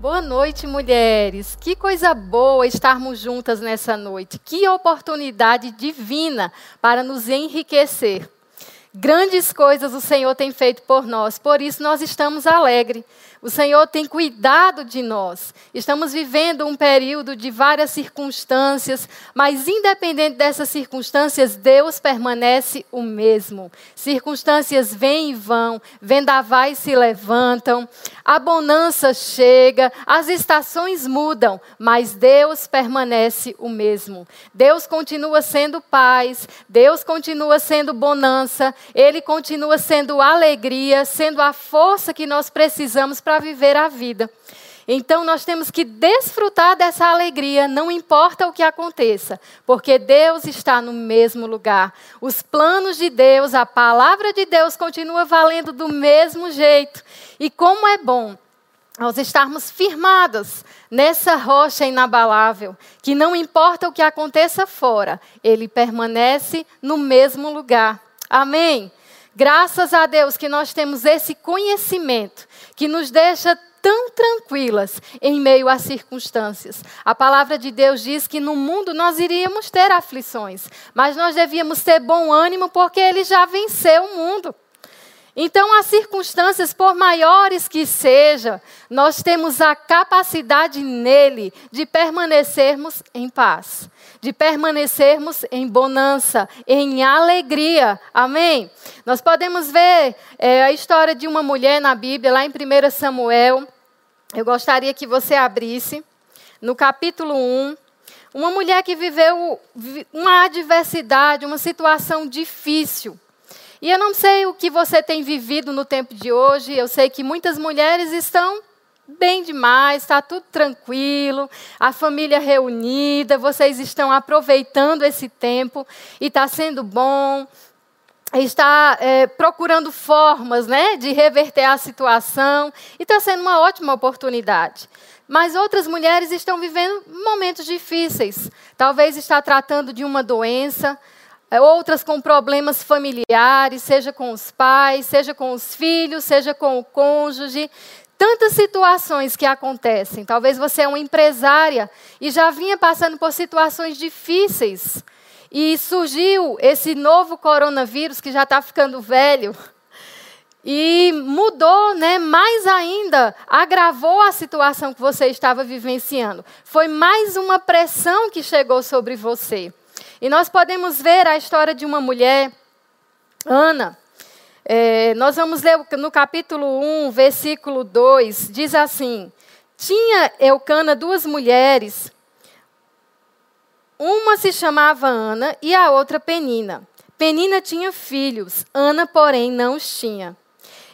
Boa noite, mulheres. Que coisa boa estarmos juntas nessa noite. Que oportunidade divina para nos enriquecer. Grandes coisas o Senhor tem feito por nós, por isso nós estamos alegres. O Senhor tem cuidado de nós. Estamos vivendo um período de várias circunstâncias, mas independente dessas circunstâncias, Deus permanece o mesmo. Circunstâncias vêm e vão, vendavais se levantam, a bonança chega, as estações mudam, mas Deus permanece o mesmo. Deus continua sendo paz, Deus continua sendo bonança, Ele continua sendo alegria, sendo a força que nós precisamos para viver a vida. Então nós temos que desfrutar dessa alegria, não importa o que aconteça, porque Deus está no mesmo lugar. Os planos de Deus, a palavra de Deus continua valendo do mesmo jeito. E como é bom nós estarmos firmadas nessa rocha inabalável, que não importa o que aconteça fora, ele permanece no mesmo lugar. Amém. Graças a Deus que nós temos esse conhecimento que nos deixa tão tranquilas em meio às circunstâncias. A palavra de Deus diz que no mundo nós iríamos ter aflições, mas nós devíamos ter bom ânimo porque ele já venceu o mundo. Então, as circunstâncias, por maiores que sejam, nós temos a capacidade nele de permanecermos em paz, de permanecermos em bonança, em alegria. Amém? Nós podemos ver é, a história de uma mulher na Bíblia, lá em 1 Samuel. Eu gostaria que você abrisse, no capítulo 1. Uma mulher que viveu uma adversidade, uma situação difícil. E eu não sei o que você tem vivido no tempo de hoje, eu sei que muitas mulheres estão bem demais, está tudo tranquilo, a família reunida, vocês estão aproveitando esse tempo e está sendo bom. Está é, procurando formas né, de reverter a situação e está sendo uma ótima oportunidade. Mas outras mulheres estão vivendo momentos difíceis. Talvez está tratando de uma doença, outras com problemas familiares, seja com os pais, seja com os filhos, seja com o cônjuge. Tantas situações que acontecem. Talvez você é uma empresária e já vinha passando por situações difíceis. E surgiu esse novo coronavírus que já está ficando velho. E mudou, né, mais ainda, agravou a situação que você estava vivenciando. Foi mais uma pressão que chegou sobre você. E nós podemos ver a história de uma mulher, Ana. É, nós vamos ler no capítulo 1, versículo 2, diz assim: Tinha Eucana duas mulheres, uma se chamava Ana e a outra Penina. Penina tinha filhos, Ana, porém, não os tinha.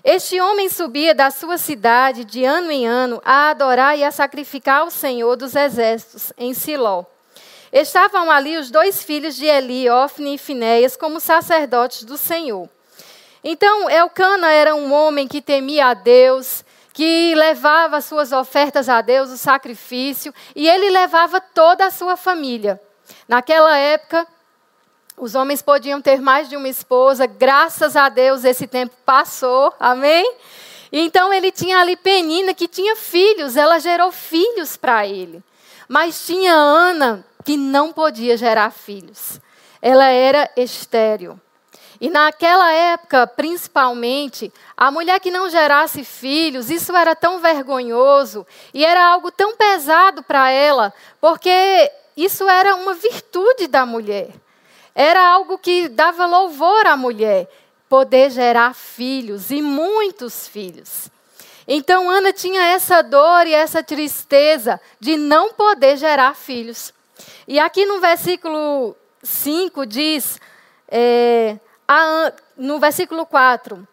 Este homem subia da sua cidade de ano em ano a adorar e a sacrificar ao Senhor dos exércitos em Siló. Estavam ali os dois filhos de Eli, Ofne e Finéias, como sacerdotes do Senhor. Então, Elcana era um homem que temia a Deus, que levava suas ofertas a Deus, o sacrifício, e ele levava toda a sua família. Naquela época, os homens podiam ter mais de uma esposa, graças a Deus esse tempo passou, amém? Então ele tinha ali Penina, que tinha filhos, ela gerou filhos para ele. Mas tinha Ana, que não podia gerar filhos. Ela era estéril. E naquela época, principalmente, a mulher que não gerasse filhos, isso era tão vergonhoso e era algo tão pesado para ela, porque isso era uma virtude da mulher. Era algo que dava louvor à mulher, poder gerar filhos e muitos filhos. Então Ana tinha essa dor e essa tristeza de não poder gerar filhos. E aqui no versículo 5 diz, é, a, no versículo 4,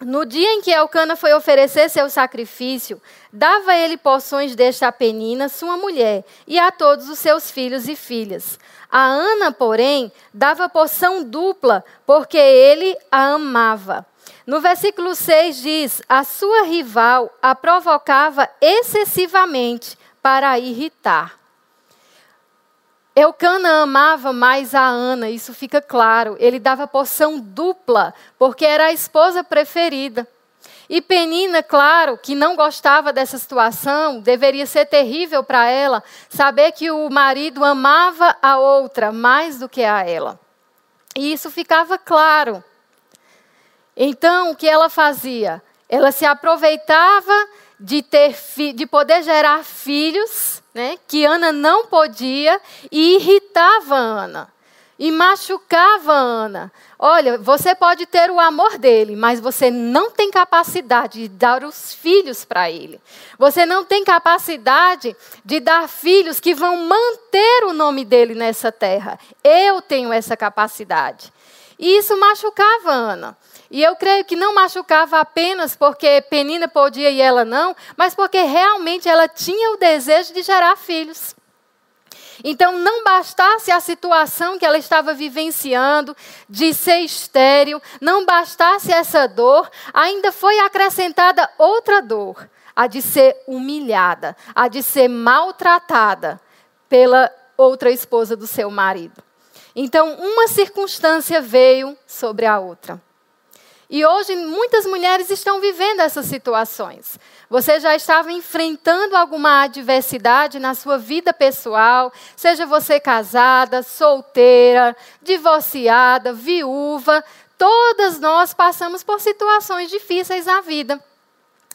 no dia em que Elcana foi oferecer seu sacrifício, dava ele poções desta penina, sua mulher, e a todos os seus filhos e filhas. A Ana, porém, dava poção dupla, porque ele a amava. No versículo 6 diz: A sua rival a provocava excessivamente para a irritar. Eucana amava mais a Ana, isso fica claro. Ele dava porção dupla, porque era a esposa preferida. E Penina, claro, que não gostava dessa situação, deveria ser terrível para ela saber que o marido amava a outra mais do que a ela. E isso ficava claro. Então, o que ela fazia? Ela se aproveitava de, ter de poder gerar filhos, né, que Ana não podia, e irritava Ana e machucava Ana. Olha, você pode ter o amor dele, mas você não tem capacidade de dar os filhos para ele. Você não tem capacidade de dar filhos que vão manter o nome dele nessa terra. Eu tenho essa capacidade. E isso machucava Ana. E eu creio que não machucava apenas porque Penina podia e ela não, mas porque realmente ela tinha o desejo de gerar filhos. Então, não bastasse a situação que ela estava vivenciando de ser estéril, não bastasse essa dor, ainda foi acrescentada outra dor, a de ser humilhada, a de ser maltratada pela outra esposa do seu marido. Então, uma circunstância veio sobre a outra. E hoje muitas mulheres estão vivendo essas situações. Você já estava enfrentando alguma adversidade na sua vida pessoal, seja você casada, solteira, divorciada, viúva, todas nós passamos por situações difíceis na vida.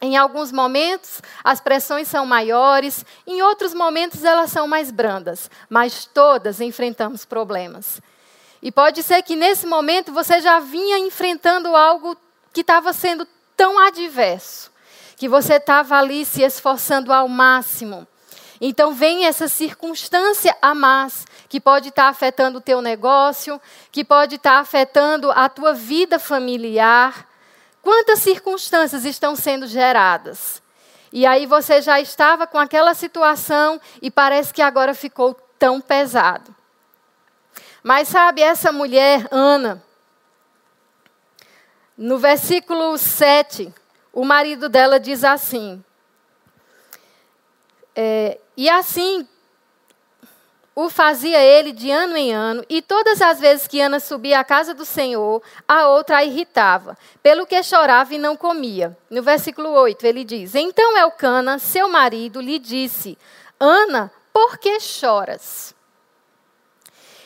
Em alguns momentos, as pressões são maiores, em outros momentos, elas são mais brandas, mas todas enfrentamos problemas. E pode ser que nesse momento você já vinha enfrentando algo que estava sendo tão adverso, que você estava ali se esforçando ao máximo. Então vem essa circunstância a mais, que pode estar afetando o teu negócio, que pode estar afetando a tua vida familiar. Quantas circunstâncias estão sendo geradas? E aí você já estava com aquela situação e parece que agora ficou tão pesado. Mas sabe, essa mulher, Ana, no versículo 7, o marido dela diz assim: é, E assim o fazia ele de ano em ano, e todas as vezes que Ana subia à casa do Senhor, a outra a irritava, pelo que chorava e não comia. No versículo 8, ele diz: Então Elcana, seu marido, lhe disse: Ana, por que choras?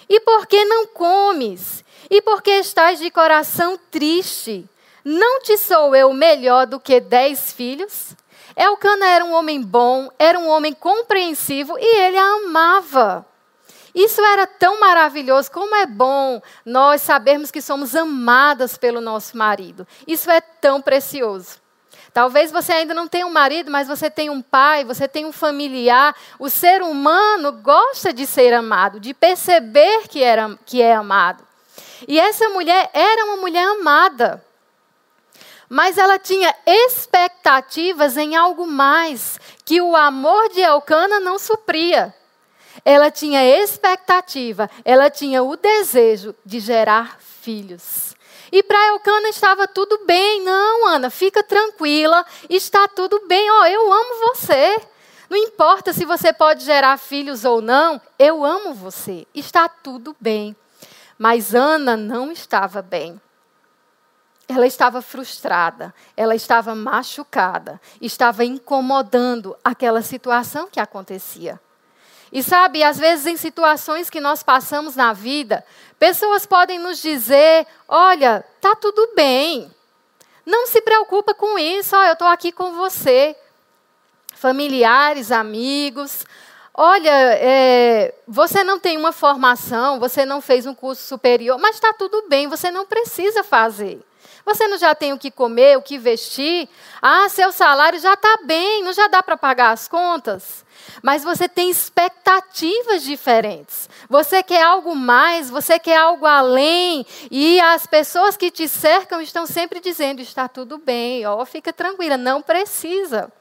E por que não comes? E por que estás de coração triste? Não te sou eu melhor do que dez filhos? Elcana era um homem bom, era um homem compreensivo e ele a amava. Isso era tão maravilhoso, como é bom nós sabermos que somos amadas pelo nosso marido. Isso é tão precioso. Talvez você ainda não tenha um marido, mas você tem um pai, você tem um familiar. O ser humano gosta de ser amado, de perceber que, era, que é amado. E essa mulher era uma mulher amada. Mas ela tinha expectativas em algo mais que o amor de Elcana não supria. Ela tinha expectativa, ela tinha o desejo de gerar filhos. E para Elcana estava tudo bem. Não, Ana, fica tranquila, está tudo bem. Oh, eu amo você. Não importa se você pode gerar filhos ou não, eu amo você. Está tudo bem. Mas Ana não estava bem. Ela estava frustrada, ela estava machucada, estava incomodando aquela situação que acontecia. E sabe, às vezes em situações que nós passamos na vida, pessoas podem nos dizer: olha, tá tudo bem. Não se preocupa com isso, ó, eu estou aqui com você. Familiares, amigos. Olha, é, você não tem uma formação, você não fez um curso superior, mas está tudo bem, você não precisa fazer. Você não já tem o que comer, o que vestir? Ah, seu salário já está bem, não já dá para pagar as contas? Mas você tem expectativas diferentes. Você quer algo mais, você quer algo além. E as pessoas que te cercam estão sempre dizendo: está tudo bem, ó, fica tranquila, não precisa.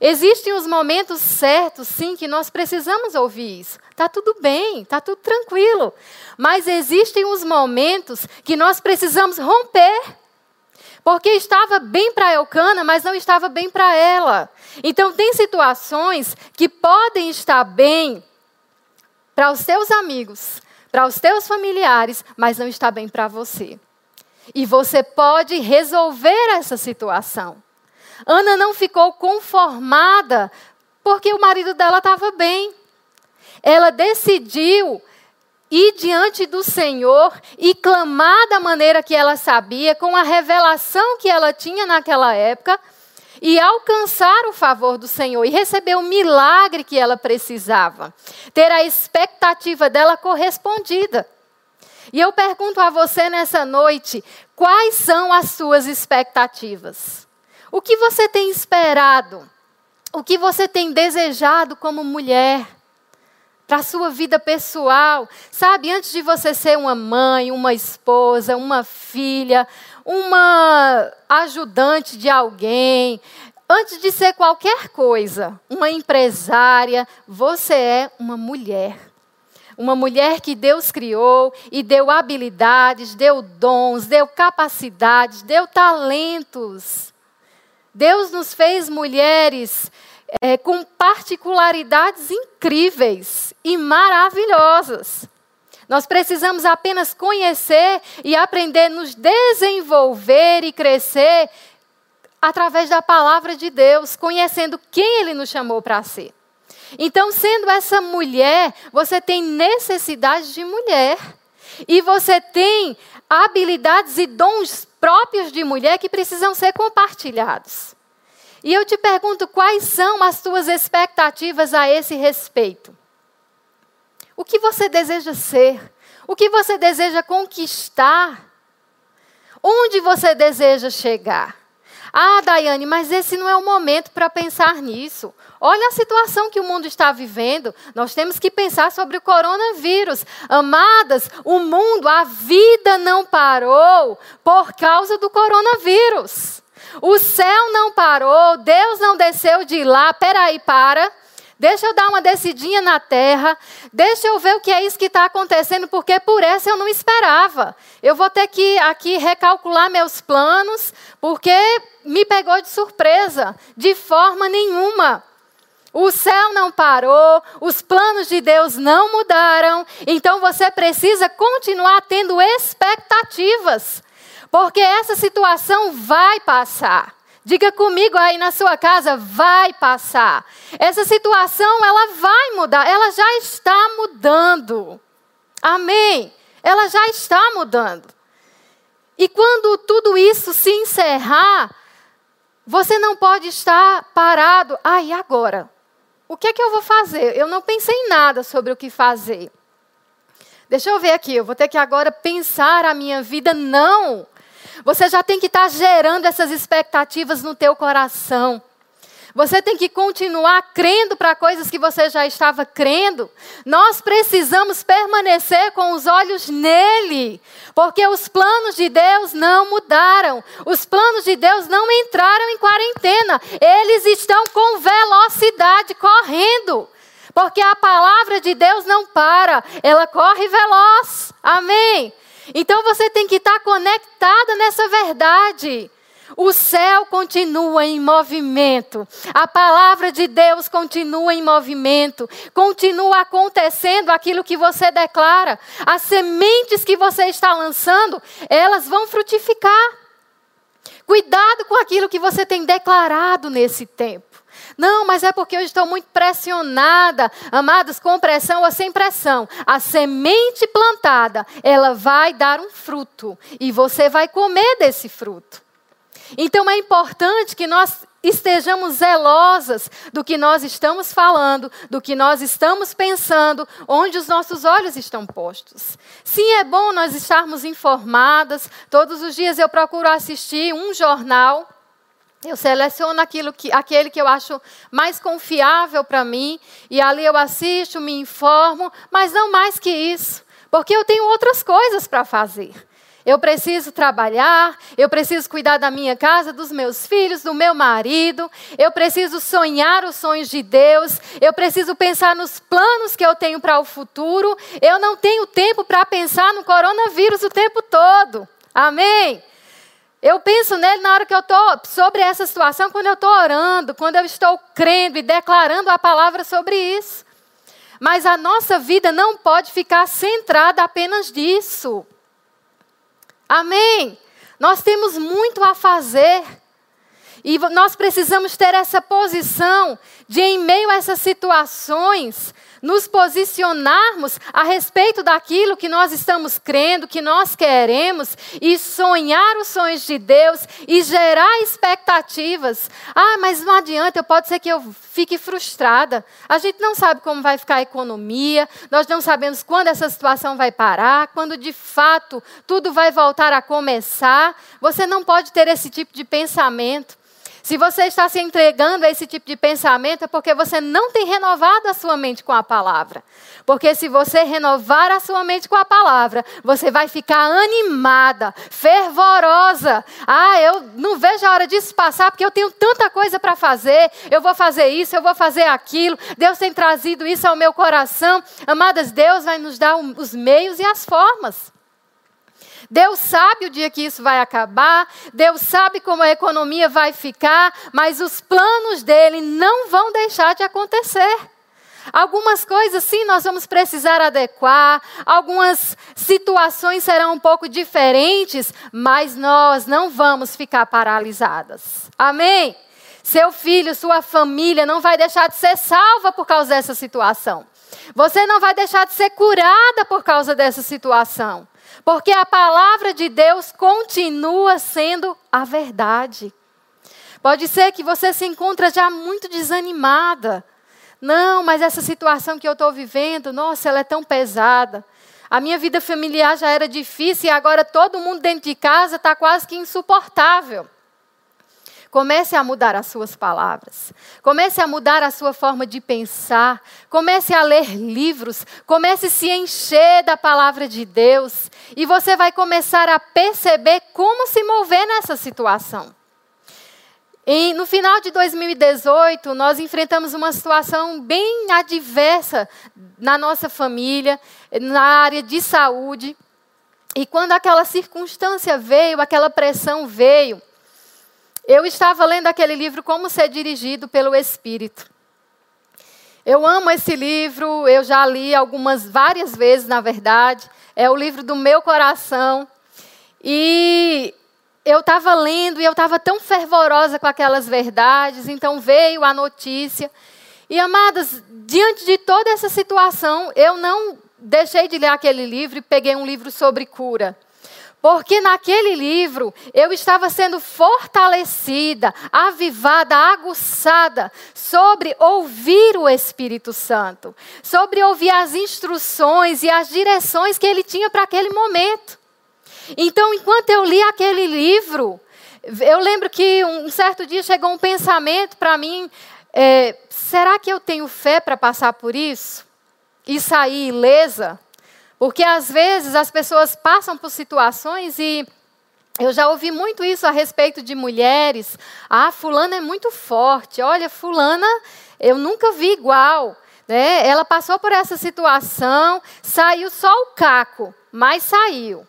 Existem os momentos certos, sim, que nós precisamos ouvir isso. Está tudo bem, está tudo tranquilo. Mas existem os momentos que nós precisamos romper. Porque estava bem para Elcana, mas não estava bem para ela. Então, tem situações que podem estar bem para os teus amigos, para os teus familiares, mas não está bem para você. E você pode resolver essa situação. Ana não ficou conformada porque o marido dela estava bem. Ela decidiu ir diante do Senhor e clamar da maneira que ela sabia, com a revelação que ela tinha naquela época, e alcançar o favor do Senhor e receber o milagre que ela precisava, ter a expectativa dela correspondida. E eu pergunto a você nessa noite: quais são as suas expectativas? O que você tem esperado? O que você tem desejado como mulher? Para a sua vida pessoal, sabe? Antes de você ser uma mãe, uma esposa, uma filha, uma ajudante de alguém, antes de ser qualquer coisa, uma empresária, você é uma mulher. Uma mulher que Deus criou e deu habilidades, deu dons, deu capacidades, deu talentos. Deus nos fez mulheres é, com particularidades incríveis e maravilhosas. Nós precisamos apenas conhecer e aprender nos desenvolver e crescer através da palavra de Deus, conhecendo quem Ele nos chamou para ser. Então, sendo essa mulher, você tem necessidade de mulher. E você tem habilidades e dons próprios de mulher que precisam ser compartilhados. E eu te pergunto quais são as tuas expectativas a esse respeito? O que você deseja ser? O que você deseja conquistar? Onde você deseja chegar? Ah, Daiane, mas esse não é o momento para pensar nisso. Olha a situação que o mundo está vivendo. Nós temos que pensar sobre o coronavírus. Amadas, o mundo, a vida não parou por causa do coronavírus. O céu não parou, Deus não desceu de lá. Peraí, para. Deixa eu dar uma descidinha na terra. Deixa eu ver o que é isso que está acontecendo, porque por essa eu não esperava. Eu vou ter que aqui recalcular meus planos, porque me pegou de surpresa. De forma nenhuma. O céu não parou, os planos de Deus não mudaram, então você precisa continuar tendo expectativas, porque essa situação vai passar. Diga comigo aí na sua casa, vai passar. Essa situação, ela vai mudar, ela já está mudando. Amém? Ela já está mudando. E quando tudo isso se encerrar, você não pode estar parado. Ah, agora? O que é que eu vou fazer? Eu não pensei em nada sobre o que fazer. Deixa eu ver aqui, eu vou ter que agora pensar a minha vida. Não! Você já tem que estar gerando essas expectativas no teu coração. Você tem que continuar crendo para coisas que você já estava crendo. Nós precisamos permanecer com os olhos nele, porque os planos de Deus não mudaram. Os planos de Deus não entraram em quarentena. Eles estão com velocidade correndo. Porque a palavra de Deus não para, ela corre veloz. Amém. Então você tem que estar conectada nessa verdade. O céu continua em movimento. A palavra de Deus continua em movimento. Continua acontecendo aquilo que você declara. As sementes que você está lançando, elas vão frutificar. Cuidado com aquilo que você tem declarado nesse tempo. Não, mas é porque eu estou muito pressionada. Amados, com pressão ou sem pressão, a semente plantada, ela vai dar um fruto e você vai comer desse fruto. Então é importante que nós estejamos zelosas do que nós estamos falando, do que nós estamos pensando, onde os nossos olhos estão postos. Sim, é bom nós estarmos informadas. Todos os dias eu procuro assistir um jornal eu seleciono aquilo que, aquele que eu acho mais confiável para mim, e ali eu assisto, me informo, mas não mais que isso, porque eu tenho outras coisas para fazer. Eu preciso trabalhar, eu preciso cuidar da minha casa, dos meus filhos, do meu marido, eu preciso sonhar os sonhos de Deus, eu preciso pensar nos planos que eu tenho para o futuro. Eu não tenho tempo para pensar no coronavírus o tempo todo. Amém? Eu penso nele na hora que eu estou sobre essa situação, quando eu estou orando, quando eu estou crendo e declarando a palavra sobre isso. Mas a nossa vida não pode ficar centrada apenas disso. Amém? Nós temos muito a fazer. E nós precisamos ter essa posição de, em meio a essas situações, nos posicionarmos a respeito daquilo que nós estamos crendo, que nós queremos, e sonhar os sonhos de Deus e gerar expectativas. Ah, mas não adianta, pode ser que eu fique frustrada. A gente não sabe como vai ficar a economia, nós não sabemos quando essa situação vai parar, quando de fato tudo vai voltar a começar. Você não pode ter esse tipo de pensamento. Se você está se entregando a esse tipo de pensamento, é porque você não tem renovado a sua mente com a palavra. Porque se você renovar a sua mente com a palavra, você vai ficar animada, fervorosa. Ah, eu não vejo a hora disso passar, porque eu tenho tanta coisa para fazer. Eu vou fazer isso, eu vou fazer aquilo. Deus tem trazido isso ao meu coração. Amadas, Deus vai nos dar os meios e as formas. Deus sabe o dia que isso vai acabar, Deus sabe como a economia vai ficar, mas os planos dele não vão deixar de acontecer. Algumas coisas, sim, nós vamos precisar adequar, algumas situações serão um pouco diferentes, mas nós não vamos ficar paralisadas. Amém? Seu filho, sua família não vai deixar de ser salva por causa dessa situação. Você não vai deixar de ser curada por causa dessa situação. Porque a palavra de Deus continua sendo a verdade. Pode ser que você se encontre já muito desanimada. Não, mas essa situação que eu estou vivendo, nossa, ela é tão pesada. A minha vida familiar já era difícil e agora todo mundo dentro de casa está quase que insuportável. Comece a mudar as suas palavras. Comece a mudar a sua forma de pensar. Comece a ler livros. Comece a se encher da palavra de Deus. E você vai começar a perceber como se mover nessa situação. E no final de 2018, nós enfrentamos uma situação bem adversa na nossa família, na área de saúde. E quando aquela circunstância veio, aquela pressão veio, eu estava lendo aquele livro Como Ser Dirigido pelo Espírito. Eu amo esse livro, eu já li algumas, várias vezes, na verdade. É o livro do meu coração. E eu estava lendo e eu estava tão fervorosa com aquelas verdades, então veio a notícia. E, amadas, diante de toda essa situação, eu não deixei de ler aquele livro e peguei um livro sobre cura. Porque naquele livro eu estava sendo fortalecida, avivada, aguçada sobre ouvir o Espírito Santo, sobre ouvir as instruções e as direções que ele tinha para aquele momento. Então, enquanto eu li aquele livro, eu lembro que um certo dia chegou um pensamento para mim: é, será que eu tenho fé para passar por isso? E sair ilesa? Porque às vezes as pessoas passam por situações e eu já ouvi muito isso a respeito de mulheres. Ah, fulana é muito forte. Olha, fulana, eu nunca vi igual. Né? Ela passou por essa situação, saiu só o caco, mas saiu.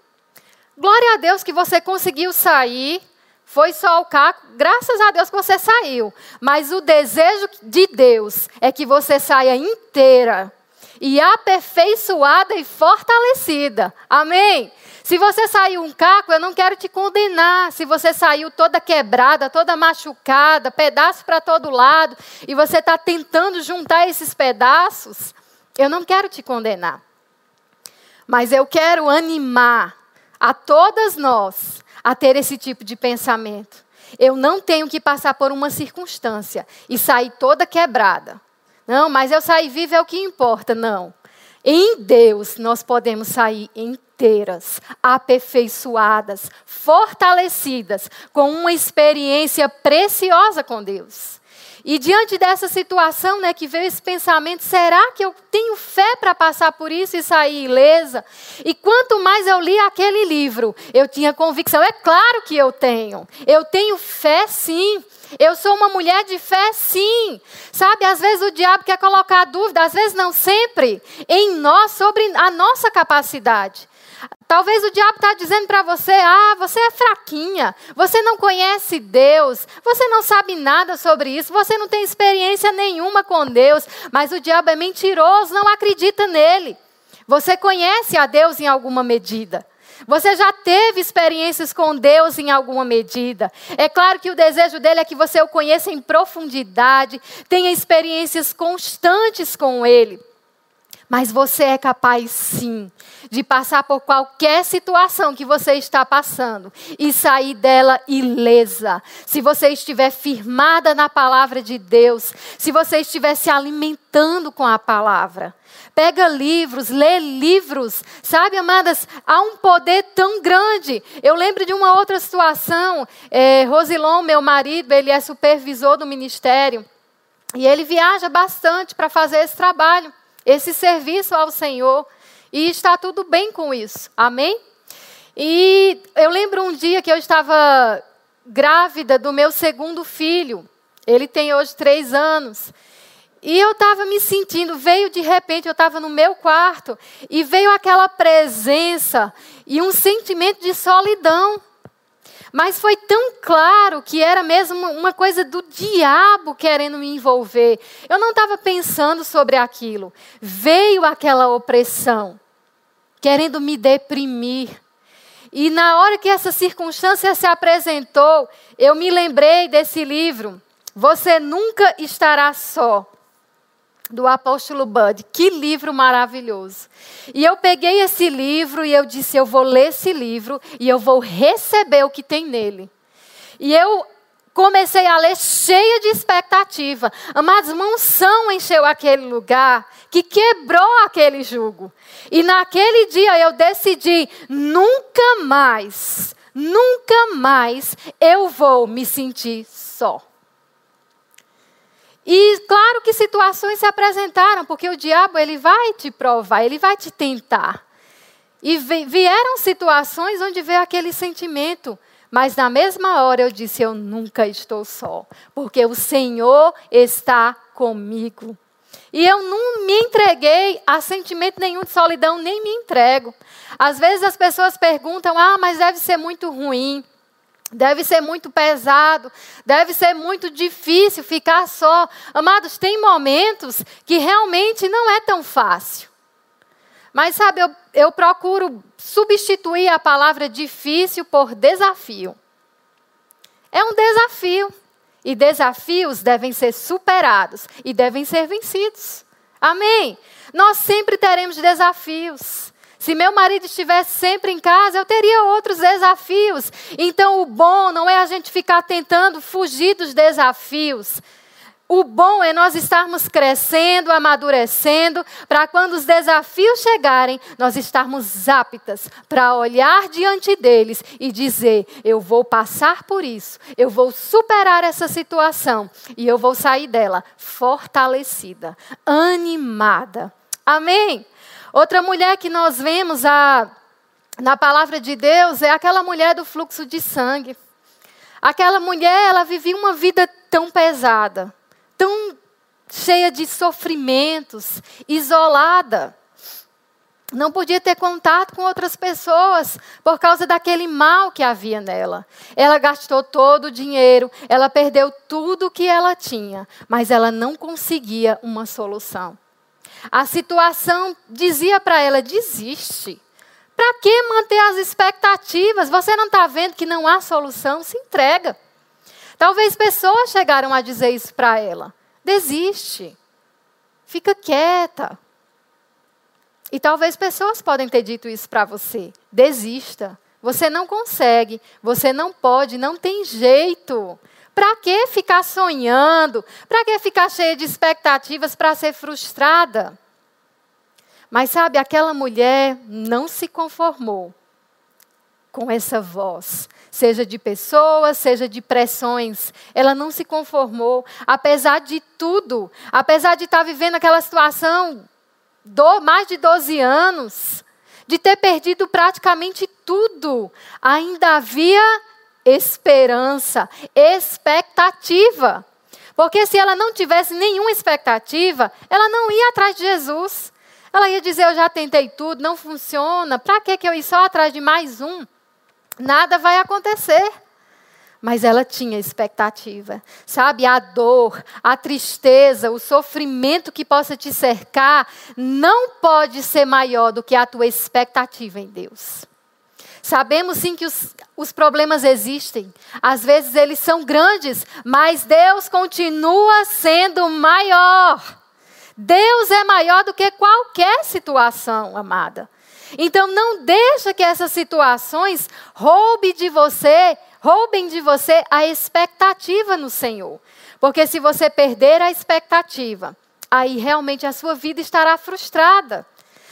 Glória a Deus que você conseguiu sair. Foi só o caco, graças a Deus que você saiu. Mas o desejo de Deus é que você saia inteira e aperfeiçoada e fortalecida. Amém? Se você saiu um caco, eu não quero te condenar. Se você saiu toda quebrada, toda machucada, pedaço para todo lado, e você está tentando juntar esses pedaços, eu não quero te condenar. Mas eu quero animar a todas nós a ter esse tipo de pensamento. Eu não tenho que passar por uma circunstância e sair toda quebrada. Não, mas eu sair viva é o que importa. Não. Em Deus nós podemos sair inteiras, aperfeiçoadas, fortalecidas, com uma experiência preciosa com Deus. E diante dessa situação, né, que veio esse pensamento, será que eu tenho fé para passar por isso e sair ilesa? E quanto mais eu li aquele livro, eu tinha convicção. É claro que eu tenho. Eu tenho fé, sim. Eu sou uma mulher de fé, sim. Sabe, às vezes o diabo quer colocar dúvida, às vezes não sempre, em nós sobre a nossa capacidade. Talvez o diabo está dizendo para você: ah, você é fraquinha, você não conhece Deus, você não sabe nada sobre isso, você não tem experiência nenhuma com Deus. Mas o diabo é mentiroso, não acredita nele. Você conhece a Deus em alguma medida. Você já teve experiências com Deus em alguma medida. É claro que o desejo dele é que você o conheça em profundidade, tenha experiências constantes com ele. Mas você é capaz sim de passar por qualquer situação que você está passando e sair dela ilesa. Se você estiver firmada na palavra de Deus, se você estiver se alimentando com a palavra. Pega livros, lê livros, sabe, amadas? Há um poder tão grande. Eu lembro de uma outra situação. É, Rosilon, meu marido, ele é supervisor do ministério. E ele viaja bastante para fazer esse trabalho esse serviço ao Senhor e está tudo bem com isso. Amém? E eu lembro um dia que eu estava grávida do meu segundo filho. Ele tem hoje três anos. E eu estava me sentindo, veio de repente, eu estava no meu quarto, e veio aquela presença e um sentimento de solidão. Mas foi tão claro que era mesmo uma coisa do diabo querendo me envolver. Eu não estava pensando sobre aquilo. Veio aquela opressão, querendo me deprimir. E na hora que essa circunstância se apresentou, eu me lembrei desse livro. Você nunca estará só do apóstolo Bud. Que livro maravilhoso. E eu peguei esse livro e eu disse: eu vou ler esse livro e eu vou receber o que tem nele. E eu comecei a ler cheia de expectativa. Amados, uma unção encheu aquele lugar que quebrou aquele jugo. E naquele dia eu decidi nunca mais, nunca mais eu vou me sentir só. E claro que situações se apresentaram, porque o diabo ele vai te provar, ele vai te tentar. E vieram situações onde veio aquele sentimento, mas na mesma hora eu disse: Eu nunca estou só, porque o Senhor está comigo. E eu não me entreguei a sentimento nenhum de solidão, nem me entrego. Às vezes as pessoas perguntam: Ah, mas deve ser muito ruim. Deve ser muito pesado, deve ser muito difícil ficar só. Amados, tem momentos que realmente não é tão fácil. Mas, sabe, eu, eu procuro substituir a palavra difícil por desafio. É um desafio. E desafios devem ser superados e devem ser vencidos. Amém? Nós sempre teremos desafios. Se meu marido estivesse sempre em casa, eu teria outros desafios. Então, o bom não é a gente ficar tentando fugir dos desafios. O bom é nós estarmos crescendo, amadurecendo, para quando os desafios chegarem, nós estarmos aptas para olhar diante deles e dizer: eu vou passar por isso, eu vou superar essa situação e eu vou sair dela fortalecida, animada. Amém? Outra mulher que nós vemos a, na palavra de Deus é aquela mulher do fluxo de sangue. Aquela mulher, ela vivia uma vida tão pesada, tão cheia de sofrimentos, isolada. Não podia ter contato com outras pessoas por causa daquele mal que havia nela. Ela gastou todo o dinheiro, ela perdeu tudo o que ela tinha, mas ela não conseguia uma solução. A situação dizia para ela: desiste. Para que manter as expectativas? Você não está vendo que não há solução? Se entrega. Talvez pessoas chegaram a dizer isso para ela. Desiste. Fica quieta. E talvez pessoas podem ter dito isso para você. Desista. Você não consegue, você não pode, não tem jeito. Para que ficar sonhando? Para que ficar cheia de expectativas para ser frustrada? Mas sabe, aquela mulher não se conformou com essa voz, seja de pessoas, seja de pressões. Ela não se conformou, apesar de tudo, apesar de estar vivendo aquela situação do mais de 12 anos, de ter perdido praticamente tudo, ainda havia esperança, expectativa. Porque se ela não tivesse nenhuma expectativa, ela não ia atrás de Jesus. Ela ia dizer: Eu já tentei tudo, não funciona, para que eu ir só atrás de mais um? Nada vai acontecer. Mas ela tinha expectativa. Sabe, a dor, a tristeza, o sofrimento que possa te cercar não pode ser maior do que a tua expectativa em Deus. Sabemos sim que os, os problemas existem. Às vezes eles são grandes, mas Deus continua sendo maior. Deus é maior do que qualquer situação, amada. Então não deixa que essas situações roubem de você, roubem de você a expectativa no Senhor. Porque se você perder a expectativa, aí realmente a sua vida estará frustrada.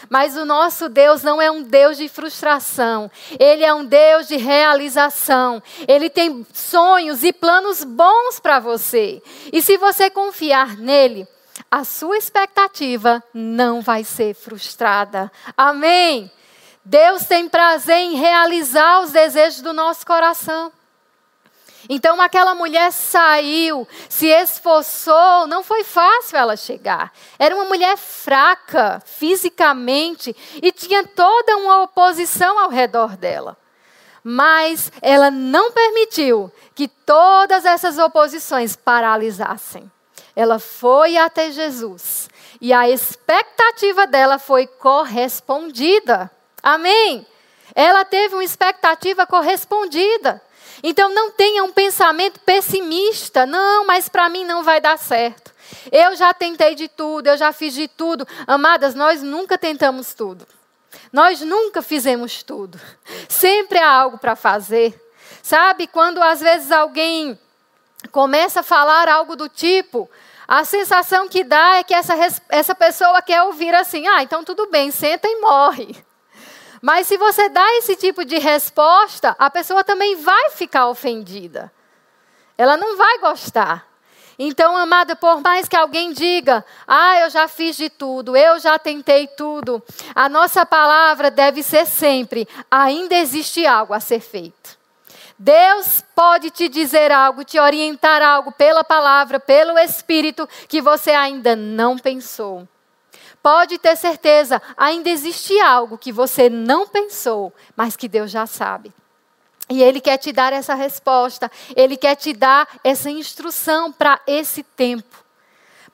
Mas o nosso Deus não é um Deus de frustração, ele é um Deus de realização. Ele tem sonhos e planos bons para você. E se você confiar nele, a sua expectativa não vai ser frustrada. Amém? Deus tem prazer em realizar os desejos do nosso coração. Então aquela mulher saiu, se esforçou, não foi fácil ela chegar. Era uma mulher fraca fisicamente e tinha toda uma oposição ao redor dela. Mas ela não permitiu que todas essas oposições paralisassem. Ela foi até Jesus e a expectativa dela foi correspondida. Amém? Ela teve uma expectativa correspondida. Então não tenha um pensamento pessimista. Não, mas para mim não vai dar certo. Eu já tentei de tudo, eu já fiz de tudo. Amadas, nós nunca tentamos tudo. Nós nunca fizemos tudo. Sempre há algo para fazer. Sabe, quando às vezes alguém começa a falar algo do tipo, a sensação que dá é que essa, essa pessoa quer ouvir assim: ah, então tudo bem, senta e morre. Mas se você dá esse tipo de resposta, a pessoa também vai ficar ofendida. Ela não vai gostar. Então, amada, por mais que alguém diga, ah, eu já fiz de tudo, eu já tentei tudo, a nossa palavra deve ser sempre, ainda existe algo a ser feito. Deus pode te dizer algo, te orientar algo pela palavra, pelo Espírito, que você ainda não pensou. Pode ter certeza, ainda existe algo que você não pensou, mas que Deus já sabe. E Ele quer te dar essa resposta, Ele quer te dar essa instrução para esse tempo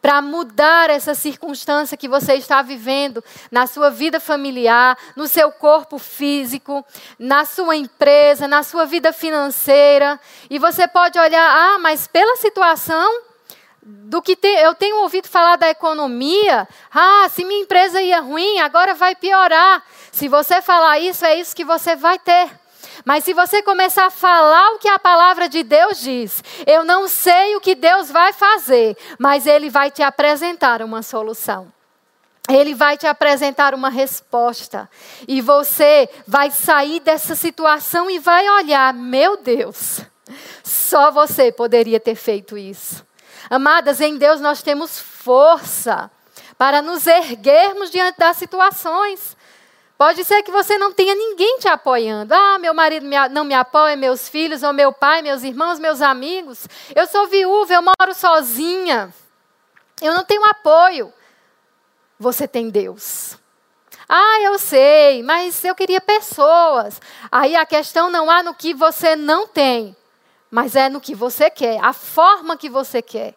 para mudar essa circunstância que você está vivendo na sua vida familiar, no seu corpo físico, na sua empresa, na sua vida financeira. E você pode olhar, ah, mas pela situação do que te, eu tenho ouvido falar da economia, ah, se minha empresa ia ruim, agora vai piorar. Se você falar isso, é isso que você vai ter. Mas se você começar a falar o que a palavra de Deus diz, eu não sei o que Deus vai fazer, mas Ele vai te apresentar uma solução. Ele vai te apresentar uma resposta. E você vai sair dessa situação e vai olhar: meu Deus, só você poderia ter feito isso. Amadas, em Deus nós temos força para nos erguermos diante das situações. Pode ser que você não tenha ninguém te apoiando. Ah, meu marido não me apoia, meus filhos, ou meu pai, meus irmãos, meus amigos. Eu sou viúva, eu moro sozinha. Eu não tenho apoio. Você tem Deus. Ah, eu sei, mas eu queria pessoas. Aí a questão não há no que você não tem, mas é no que você quer, a forma que você quer.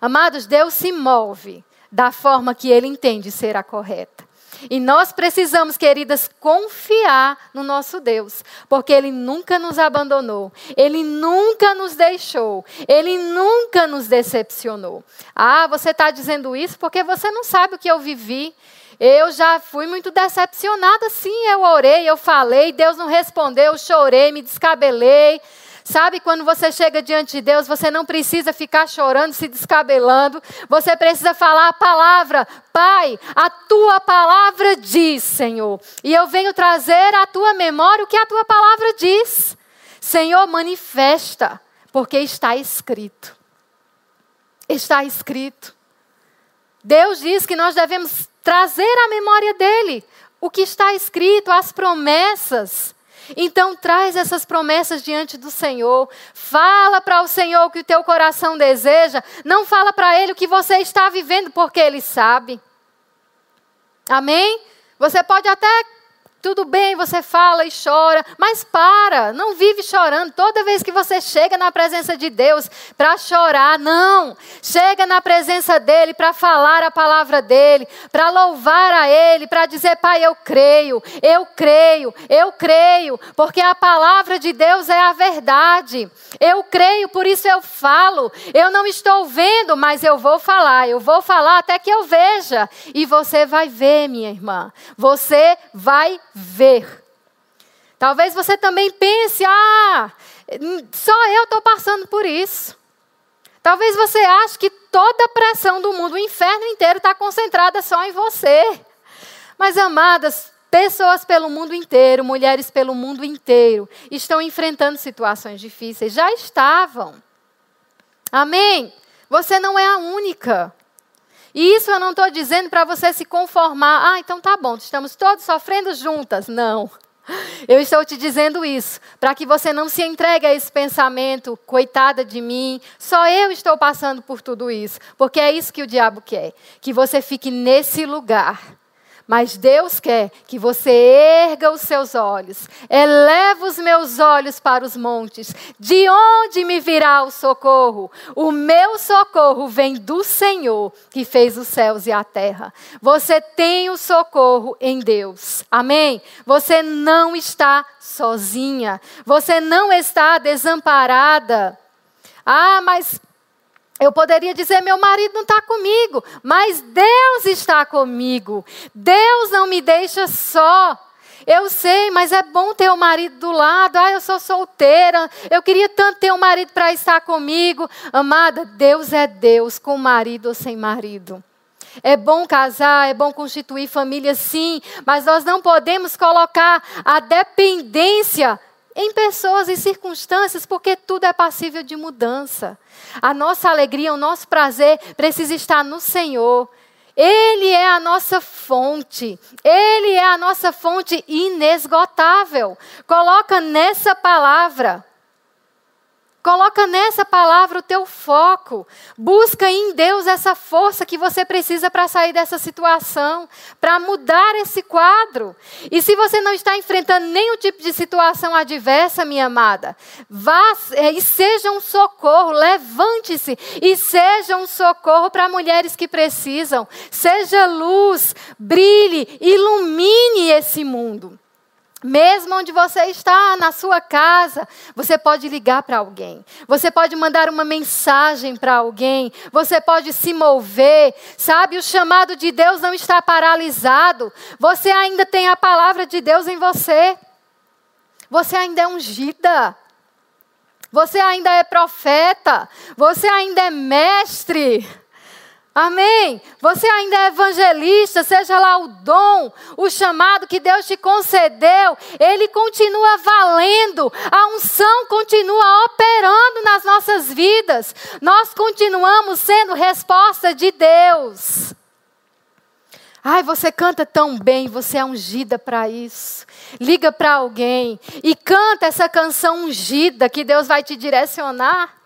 Amados, Deus se move da forma que ele entende ser a correta. E nós precisamos, queridas, confiar no nosso Deus, porque Ele nunca nos abandonou, Ele nunca nos deixou, Ele nunca nos decepcionou. Ah, você está dizendo isso porque você não sabe o que eu vivi. Eu já fui muito decepcionada, sim, eu orei, eu falei, Deus não respondeu, eu chorei, me descabelei. Sabe, quando você chega diante de Deus, você não precisa ficar chorando, se descabelando. Você precisa falar a palavra. Pai, a tua palavra diz, Senhor. E eu venho trazer à tua memória o que a tua palavra diz. Senhor, manifesta, porque está escrito. Está escrito. Deus diz que nós devemos trazer à memória dele o que está escrito, as promessas. Então traz essas promessas diante do Senhor. Fala para o Senhor o que o teu coração deseja. Não fala para ele o que você está vivendo, porque ele sabe. Amém? Você pode até Tudo bem, você fala e chora, mas para, não vive chorando. Toda vez que você chega na presença de Deus para chorar, não. Chega na presença dele para falar a palavra dele, para louvar a ele, para dizer: Pai, eu creio, eu creio, eu creio, porque a palavra de Deus é a verdade. Eu creio, por isso eu falo. Eu não estou vendo, mas eu vou falar. Eu vou falar até que eu veja. E você vai ver, minha irmã. Você vai ver. Talvez você também pense: ah, só eu estou passando por isso. Talvez você ache que toda a pressão do mundo, o inferno inteiro, está concentrada só em você. Mas, amadas, pessoas pelo mundo inteiro, mulheres pelo mundo inteiro, estão enfrentando situações difíceis. Já estavam. Amém? Você não é a única. E isso eu não estou dizendo para você se conformar. Ah, então tá bom, estamos todos sofrendo juntas. Não. Eu estou te dizendo isso para que você não se entregue a esse pensamento, coitada de mim, só eu estou passando por tudo isso. Porque é isso que o diabo quer: que você fique nesse lugar mas Deus quer que você erga os seus olhos, eleva os meus olhos para os montes. De onde me virá o socorro? O meu socorro vem do Senhor, que fez os céus e a terra. Você tem o socorro em Deus. Amém? Você não está sozinha. Você não está desamparada. Ah, mas eu poderia dizer: meu marido não está comigo, mas Deus está comigo. Deus não me deixa só. Eu sei, mas é bom ter o marido do lado. Ah, eu sou solteira. Eu queria tanto ter um marido para estar comigo. Amada, Deus é Deus, com marido ou sem marido. É bom casar, é bom constituir família, sim, mas nós não podemos colocar a dependência em pessoas e circunstâncias, porque tudo é passível de mudança. A nossa alegria, o nosso prazer precisa estar no Senhor. Ele é a nossa fonte. Ele é a nossa fonte inesgotável. Coloca nessa palavra. Coloca nessa palavra o teu foco. Busca em Deus essa força que você precisa para sair dessa situação, para mudar esse quadro. E se você não está enfrentando nenhum tipo de situação adversa, minha amada, vá é, e seja um socorro, levante-se e seja um socorro para mulheres que precisam. Seja luz, brilhe, ilumine esse mundo. Mesmo onde você está, na sua casa, você pode ligar para alguém. Você pode mandar uma mensagem para alguém. Você pode se mover. Sabe, o chamado de Deus não está paralisado. Você ainda tem a palavra de Deus em você. Você ainda é ungida. Você ainda é profeta. Você ainda é mestre. Amém? Você ainda é evangelista, seja lá o dom, o chamado que Deus te concedeu, ele continua valendo, a unção continua operando nas nossas vidas. Nós continuamos sendo resposta de Deus. Ai, você canta tão bem, você é ungida para isso. Liga para alguém e canta essa canção ungida que Deus vai te direcionar.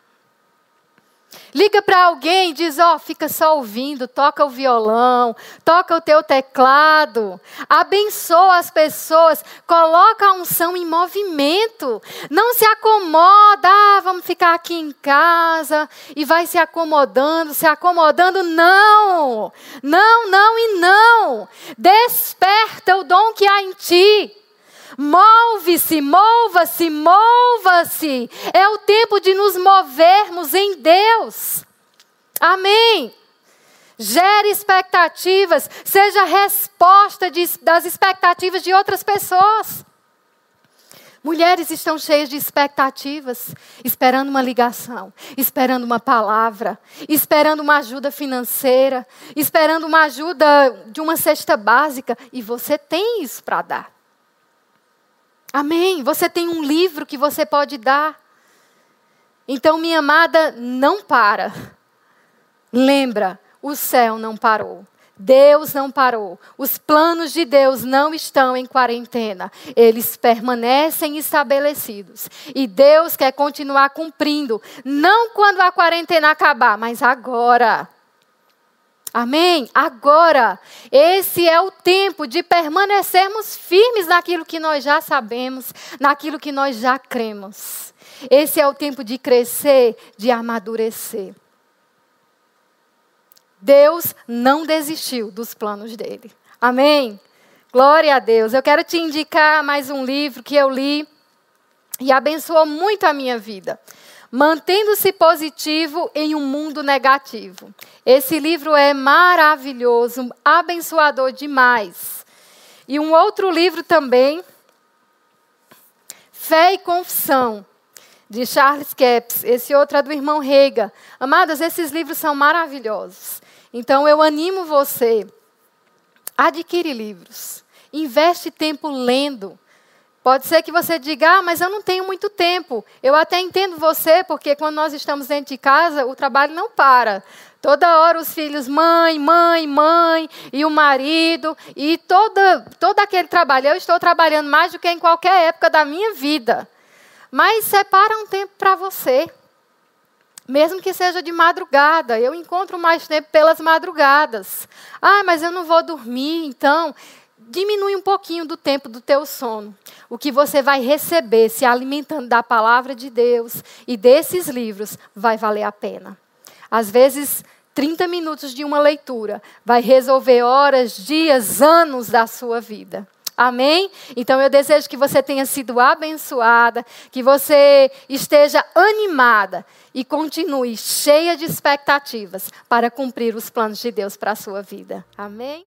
Liga para alguém e diz: Ó, oh, fica só ouvindo, toca o violão, toca o teu teclado, abençoa as pessoas, coloca a unção em movimento. Não se acomoda, ah, vamos ficar aqui em casa e vai se acomodando, se acomodando. Não, não, não e não. Desperta o dom que há em ti. Move-se, mova-se, mova-se. É o tempo de nos movermos em Deus. Amém. Gere expectativas, seja resposta de, das expectativas de outras pessoas. Mulheres estão cheias de expectativas, esperando uma ligação, esperando uma palavra, esperando uma ajuda financeira, esperando uma ajuda de uma cesta básica, e você tem isso para dar. Amém. Você tem um livro que você pode dar. Então, minha amada, não para. Lembra, o céu não parou. Deus não parou. Os planos de Deus não estão em quarentena. Eles permanecem estabelecidos. E Deus quer continuar cumprindo. Não quando a quarentena acabar, mas agora. Amém? Agora, esse é o tempo de permanecermos firmes naquilo que nós já sabemos, naquilo que nós já cremos. Esse é o tempo de crescer, de amadurecer. Deus não desistiu dos planos dele. Amém? Glória a Deus. Eu quero te indicar mais um livro que eu li e abençoou muito a minha vida. Mantendo-se positivo em um mundo negativo. Esse livro é maravilhoso, abençoador demais. E um outro livro também, Fé e Confissão, de Charles Capps. Esse outro é do irmão Rega. Amadas, esses livros são maravilhosos. Então eu animo você, adquire livros, investe tempo lendo. Pode ser que você diga, ah, mas eu não tenho muito tempo. Eu até entendo você, porque quando nós estamos dentro de casa, o trabalho não para. Toda hora os filhos, mãe, mãe, mãe, e o marido, e toda, todo aquele trabalho. Eu estou trabalhando mais do que em qualquer época da minha vida. Mas separa um tempo para você. Mesmo que seja de madrugada, eu encontro mais tempo pelas madrugadas. Ah, mas eu não vou dormir, então diminui um pouquinho do tempo do teu sono. O que você vai receber se alimentando da palavra de Deus e desses livros vai valer a pena. Às vezes, 30 minutos de uma leitura vai resolver horas, dias, anos da sua vida. Amém? Então eu desejo que você tenha sido abençoada, que você esteja animada e continue cheia de expectativas para cumprir os planos de Deus para a sua vida. Amém?